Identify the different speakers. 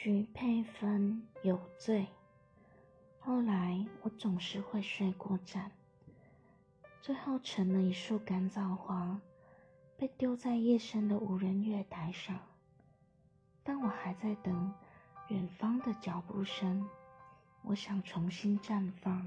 Speaker 1: 徐佩芬有罪。后来我总是会睡过站。最后成了一束干燥花被丢在夜深的无人月台上。但我还在等远方的脚步声我想重新绽放。